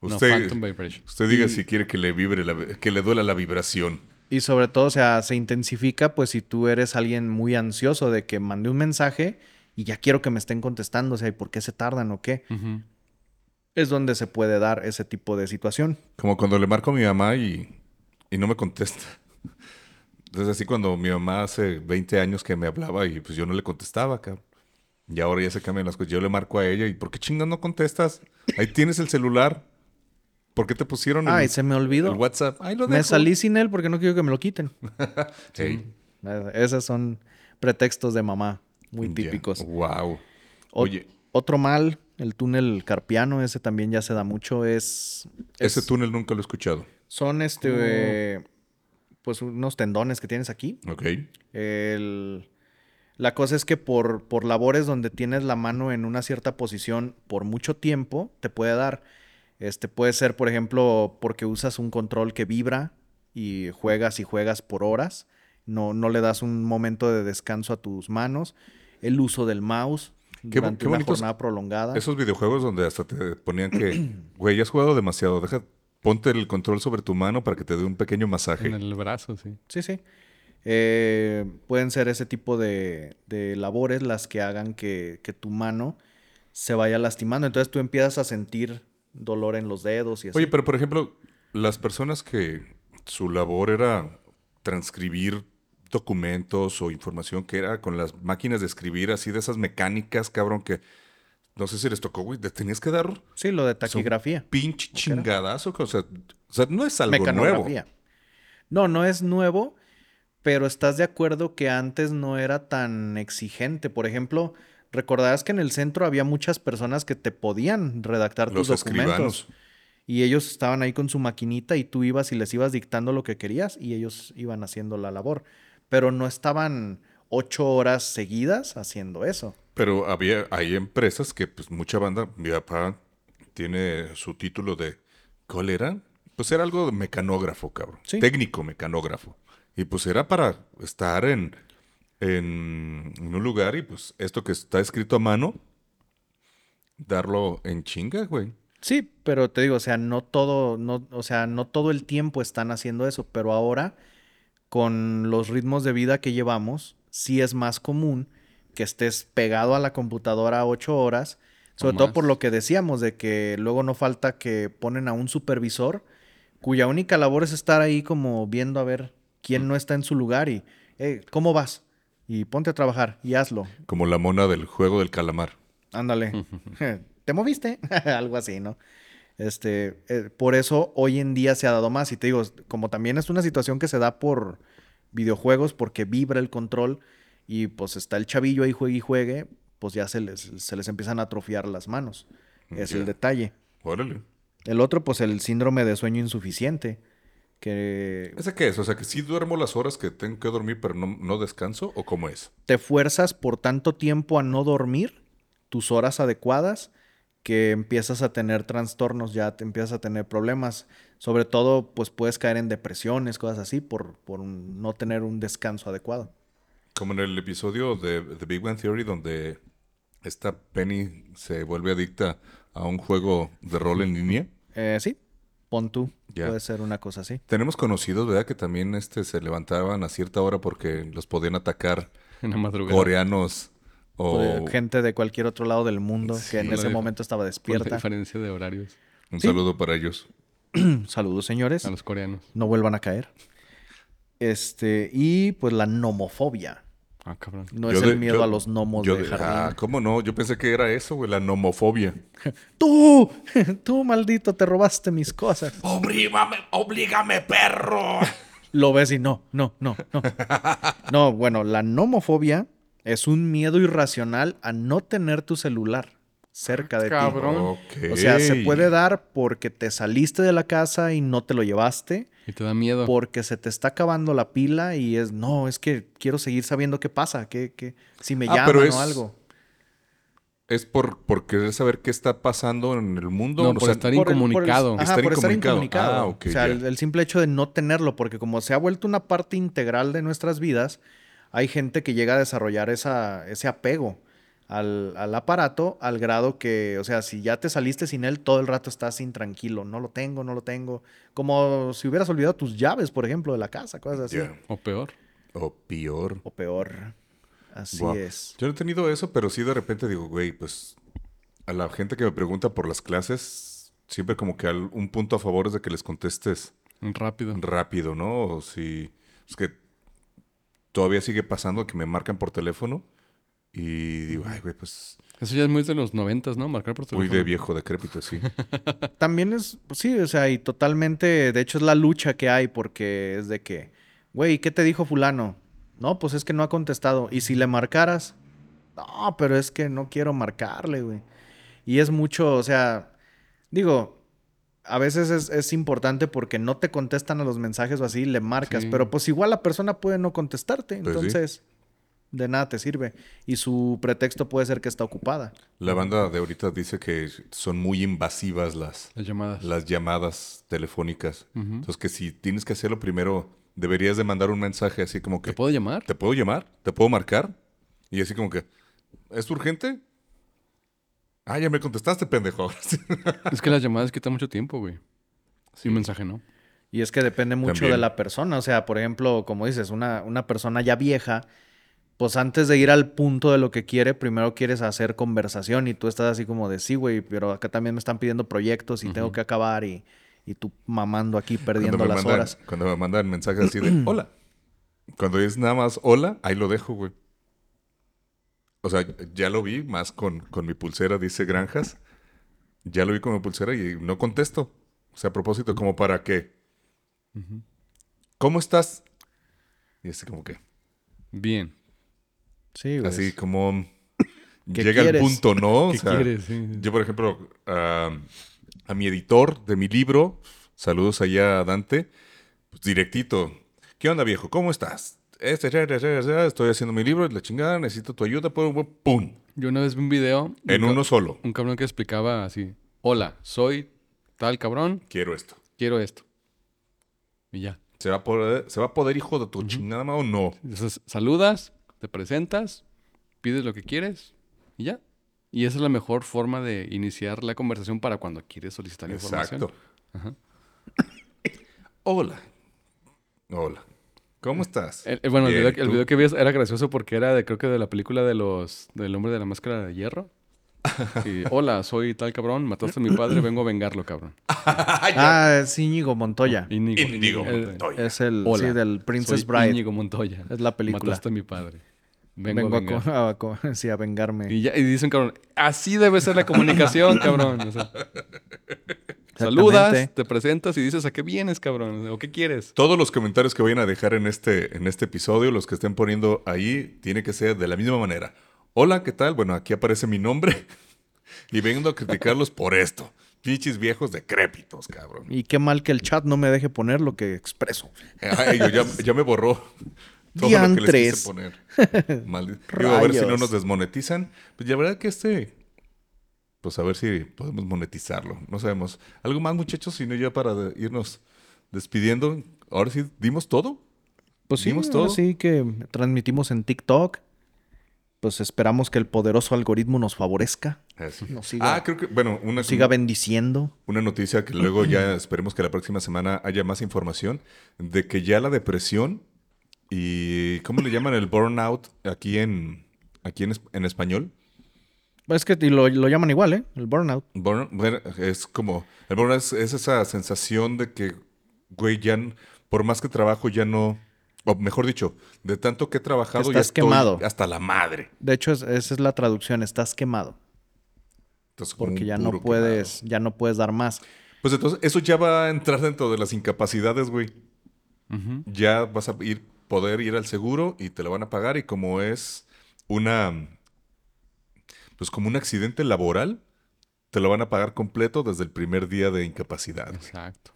Usted, Phantom Vibration. usted diga si quiere que le vibre, la- que le duela la vibración. Y sobre todo, o sea, se intensifica pues si tú eres alguien muy ansioso de que mandé un mensaje y ya quiero que me estén contestando, o sea, ¿y por qué se tardan o qué? Es donde se puede dar ese tipo de situación. Como cuando le marco a mi mamá y, y no me contesta. Entonces así cuando mi mamá hace 20 años que me hablaba y pues yo no le contestaba, cabrón. Y ahora ya se cambian las cosas. Yo le marco a ella y ¿por qué chingas no contestas? Ahí tienes el celular. ¿Por qué te pusieron el, Ay, se me olvidó. el WhatsApp? Ahí lo Me dejo. salí sin él porque no quiero que me lo quiten. Eh, Esos son pretextos de mamá muy típicos. Wow. Oye, Otro mal, el túnel carpiano, ese también ya se da mucho, es... ese es- túnel nunca lo he escuchado. Son este... eh, pues unos tendones que tienes aquí. Ok. El- La cosa es que por, por labores donde tienes la mano en una cierta posición por mucho tiempo, te puede dar. Este puede ser, por ejemplo, porque usas un control que vibra y juegas y juegas por horas. No, no le das un momento de descanso a tus manos. El uso del mouse Qué durante qué una jornada prolongada. Esos videojuegos donde hasta te ponían que, güey, ya has jugado demasiado, deja, ponte el control sobre tu mano para que te dé un pequeño masaje. En el brazo, sí. Sí, sí. Eh, pueden ser ese tipo de, de labores las que hagan que, que tu mano se vaya lastimando. Entonces tú empiezas a sentir dolor en los dedos y así. Oye, pero por ejemplo, las personas que su labor era transcribir documentos o información que era con las máquinas de escribir, así de esas mecánicas, cabrón, que no sé si les tocó, güey, te tenías que dar sí, lo de un taquigrafía. pinche chingadazo, o sea, o sea, no es algo nuevo. No, no es nuevo, pero estás de acuerdo que antes no era tan exigente. Por ejemplo, recordarás que en el centro había muchas personas que te podían redactar Los tus documentos. escribanos. Y ellos estaban ahí con su maquinita y tú ibas y les ibas dictando lo que querías y ellos iban haciendo la labor. Pero no estaban ocho horas seguidas haciendo eso. Pero había, hay empresas que, pues, mucha banda, mi papá tiene su título de, ¿cuál era? Pues era algo de mecanógrafo, cabrón. Sí. Técnico mecanógrafo. Y pues era para estar en, en, en un lugar y pues esto que está escrito a mano, darlo en chinga, güey. Sí, pero te digo, o sea, no todo, no, o sea, no todo el tiempo están haciendo eso, pero ahora, con los ritmos de vida que llevamos, sí es más común que estés pegado a la computadora ocho horas, sobre todo por lo que decíamos, de que luego no falta que ponen a un supervisor cuya única labor es estar ahí como viendo a ver quién no está en su lugar y, "Eh, ¿cómo vas? Y ponte a trabajar y hazlo. Como la mona del juego del calamar. Ándale. ¿Te moviste? Algo así, ¿no? Este, eh, por eso hoy en día se ha dado más. Y te digo, como también es una situación que se da por videojuegos, porque vibra el control y pues está el chavillo ahí juegue y juegue, pues ya se les, se les empiezan a atrofiar las manos. Es Ya. el detalle. Órale. El otro, pues el síndrome de sueño insuficiente. Que ¿Ese qué es? O sea, que sí duermo las horas que tengo que dormir, pero no, no descanso, ¿o cómo es? te fuerzas por tanto tiempo a no dormir tus horas adecuadas que empiezas a tener trastornos, ya te empiezas a tener problemas. Sobre todo, pues puedes caer en depresiones, cosas así, por, por un- no tener un descanso adecuado. Como en el episodio de The Big Bang Theory donde esta Penny se vuelve adicta a un juego de rol en línea. Eh, sí, pon tú. Ya. Puede ser una cosa así. Tenemos conocidos, ¿verdad? Que también este, se levantaban a cierta hora porque los podían atacar En la madrugada. coreanos o Gente de cualquier otro lado del mundo que en ese momento estaba Por la despierta. diferencia de horarios. un Sí. saludo para ellos. Saludos, señores. A los coreanos. No vuelvan a caer. Este, y pues la nomofobia. Ah, cabrón. No Yo es de- el miedo yo- a los gnomos Yo de de- jardín. ah, ¿cómo no? Yo pensé que era eso, güey, la nomofobia. ¡Tú! ¡Tú, maldito! Te robaste mis cosas. ¡Oblígame, oblígame, perro! Lo ves y no, no, no, no. No, bueno, la nomofobia es un miedo irracional a no tener tu celular cerca de Cabrón. ti. O sea, se puede dar porque te saliste de la casa y no te lo llevaste, Y te da miedo. porque se te está acabando la pila y es, no, es que quiero seguir sabiendo qué pasa, que, que si me Ah, llaman pero o algo. Es por, por querer saber qué está pasando en el mundo. No, o por sea, estar Por el- por el- incomunicado. ajá, Estar por estar incomunicado. Ah, ok, o sea, el simple hecho de no tenerlo, porque como se ha vuelto una parte integral de nuestras vidas, hay gente que llega a desarrollar esa, ese apego al, al aparato al grado que, o sea, si ya te saliste sin él, todo el rato estás intranquilo. No lo tengo, no lo tengo. Como si hubieras olvidado tus llaves, por ejemplo, de la casa, cosas así. O peor. O peor. O peor. Así Wow. es. Yo no he tenido eso, pero sí de repente digo, güey, pues a la gente que me pregunta por las clases, siempre como que al- un punto a favor es de que les contestes Rápido. rápido, ¿no? O si es que todavía sigue pasando que me marcan por teléfono y digo, ay, güey, pues Eso ya es muy de los noventas, ¿no? Marcar por muy teléfono. de viejo decrépito, sí. También es, pues sí, o sea, y totalmente, de hecho es la lucha que hay porque es de que, güey, ¿qué te dijo fulano? No, pues es que no ha contestado. ¿Y si le marcaras? No, pero es que no quiero marcarle, güey. Y es mucho, o sea, digo, a veces es, es importante porque no te contestan a los mensajes o así, le marcas, Sí. pero pues igual la persona puede no contestarte, Pues sí. entonces de nada te sirve. Y su pretexto puede ser que está ocupada. La banda de ahorita dice que son muy invasivas las, Las llamadas. las llamadas telefónicas. Entonces que si tienes que hacerlo primero, deberías de mandar un mensaje así como que... ¿Te puedo llamar? ¿Te puedo llamar? ¿Te puedo marcar? Y así como que, ¿es urgente? Ah, ya me contestaste, pendejo. Es que las llamadas quitan mucho tiempo, güey. Sí, un mensaje no. Y es que depende mucho También. de la persona. O sea, por ejemplo, como dices, una, una persona ya vieja, pues antes de ir al punto de lo que quiere, primero quieres hacer conversación y tú estás así como de sí, güey, pero acá también me están pidiendo proyectos y tengo que acabar y, y tú mamando aquí perdiendo las mandan, horas. cuando me mandan mensajes así de, hola. Cuando es nada más hola, ahí lo dejo, güey. O sea, ya lo vi más con, con mi pulsera, dice Granjas. Ya lo vi con mi pulsera y no contesto. O sea, a propósito, como para qué. ¿Cómo estás? Y así como que, Bien. Sí, güey. así como ¿Qué llega quieres? el punto, ¿no? O ¿Qué sea, quieres? Sí, sí. Yo, por ejemplo, a, a mi editor de mi libro, saludos allá a Dante, pues directito. ¿Qué onda, viejo? ¿Cómo estás? Este, estoy haciendo mi libro, la chingada, necesito tu ayuda, pum, pum, Yo una vez vi un video. de en un uno solo. Un cabrón que explicaba así. Hola, soy tal cabrón, Quiero esto. quiero esto. Y ya. ¿Se va a poder, ¿se va a poder hijo de tu chingada ma, o no? Entonces, saludas, te presentas, pides lo que quieres y ya. Y esa es la mejor forma de iniciar la conversación para cuando quieres solicitar información. Exacto. Hola. Hola. ¿Cómo estás? El- el- bueno, el, video, que- el ¿tú? video que vi era gracioso porque era de, creo que de la película de los, del hombre de la máscara de hierro. Y, Hola, soy tal cabrón, mataste a mi padre, vengo a vengarlo, cabrón. Ah, es Íñigo Montoya. Íñigo. El- Montoya. Es el Hola, sí, del Princess soy Bride. Íñigo Montoya. Es la película. Mataste a mi padre. Vengo, Vengo, a a, sí, a vengarme. Y, ya, y dicen, cabrón, así debe ser la comunicación, cabrón. O sea, saludas, te presentas y dices, ¿a qué vienes, cabrón? ¿O qué quieres? Todos los comentarios que vayan a dejar en este, en este episodio, los que estén poniendo ahí, tiene que ser de la misma manera. Hola, ¿qué tal? Bueno, aquí aparece mi nombre y vengo a criticarlos por esto. Pinches viejos decrépitos, cabrón. Y qué mal que el chat no me deje poner lo que expreso. Ay, yo ya, ya me borró todo lo que les Diantres. quise poner. Maldi- Digo, a ver si no nos desmonetizan. Pues la verdad que este... Pues a ver si podemos monetizarlo. No sabemos. ¿Algo más, muchachos? Si no, ya para irnos despidiendo. Ahora sí, ¿dimos todo? Pues sí, ¿Dimos todo? sí que transmitimos en TikTok. pues esperamos que el poderoso algoritmo nos favorezca, Así. nos siga, Ah, creo que, bueno, una, nos siga bendiciendo. una noticia que luego ya esperemos que la próxima semana haya más información de que ya la depresión y, ¿cómo le llaman el burnout aquí en, aquí en, en español? Es que y lo, lo llaman igual, ¿eh? El burnout. Burn- bueno, es como, el burnout es, es esa sensación de que, güey, ya, por más que trabajo, ya no, o mejor dicho, de tanto que he trabajado, ya estoy quemado. hasta la madre. De hecho, es- esa es la traducción, estás quemado. Porque ya no puedes, ya no puedes dar más. Pues entonces, eso ya va a entrar dentro de las incapacidades, güey. Ya vas a ir, poder ir al seguro y te lo van a pagar. Y como es una, pues como un accidente laboral, te lo van a pagar completo desde el primer día de incapacidad. Exacto.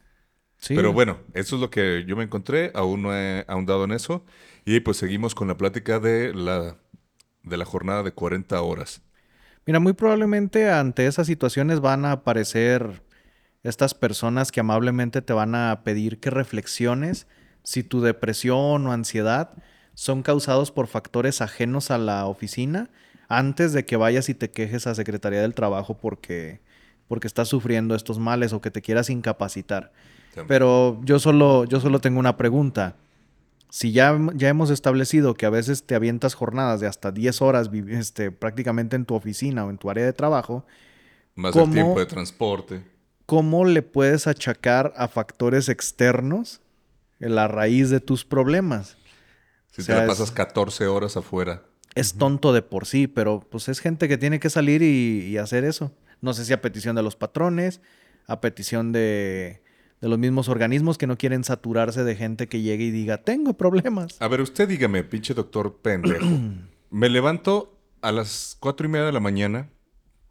Sí. Pero bueno, eso es lo que yo me encontré, aún no he ahondado en eso. Y pues seguimos con la plática de la, de la jornada de 40 horas. Mira, muy probablemente ante esas situaciones van a aparecer estas personas que amablemente te van a pedir que reflexiones si tu depresión o ansiedad son causados por factores ajenos a la oficina antes de que vayas y te quejes a Secretaría del Trabajo porque, porque estás sufriendo estos males o que te quieras incapacitar. Pero yo solo, yo solo tengo una pregunta. Si ya, ya hemos establecido que a veces te avientas jornadas de hasta 10 horas este, prácticamente en tu oficina o en tu área de trabajo, Más el tiempo de transporte. ¿cómo le puedes achacar a factores externos la raíz de tus problemas? Si O te la pasas 14 horas afuera. Es tonto de por sí, pero pues es gente que tiene que salir y, y hacer eso. No sé si a petición de los patrones, a petición de, de los mismos organismos que no quieren saturarse de gente que llegue y diga, tengo problemas. A ver, usted dígame, pinche doctor pendejo. me levanto a las cuatro y media de la mañana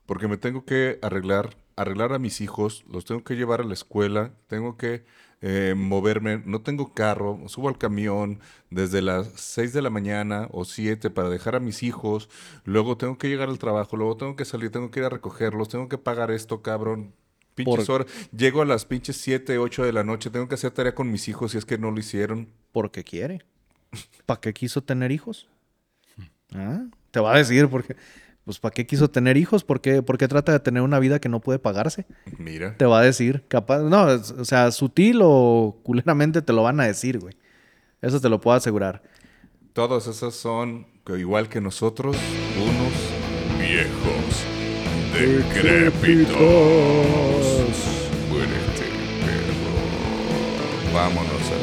porque me tengo que arreglar, arreglar a mis hijos, los tengo que llevar a la escuela, tengo que eh, moverme, no tengo carro, subo al camión desde las 6 de la mañana o 7 para dejar a mis hijos, luego tengo que llegar al trabajo, luego tengo que salir, tengo que ir a recogerlos, tengo que pagar esto, cabrón. Pinches Por- horas. Llego a las pinches 7, 8 de la noche, tengo que hacer tarea con mis hijos si es que no lo hicieron. Porque quiere. ¿Para qué quiso tener hijos? ¿Ah? Te va a decir, porque, pues, ¿para qué quiso tener hijos? ¿Por qué, por qué trata de tener una vida que no puede pagarse? Mira. Te va a decir, capaz, no, o sea, sutil o culeramente te lo van a decir, güey. Eso te lo puedo asegurar. Todos esos son, igual que nosotros, unos viejos decrépitos. Muérete, perro. Vámonos a.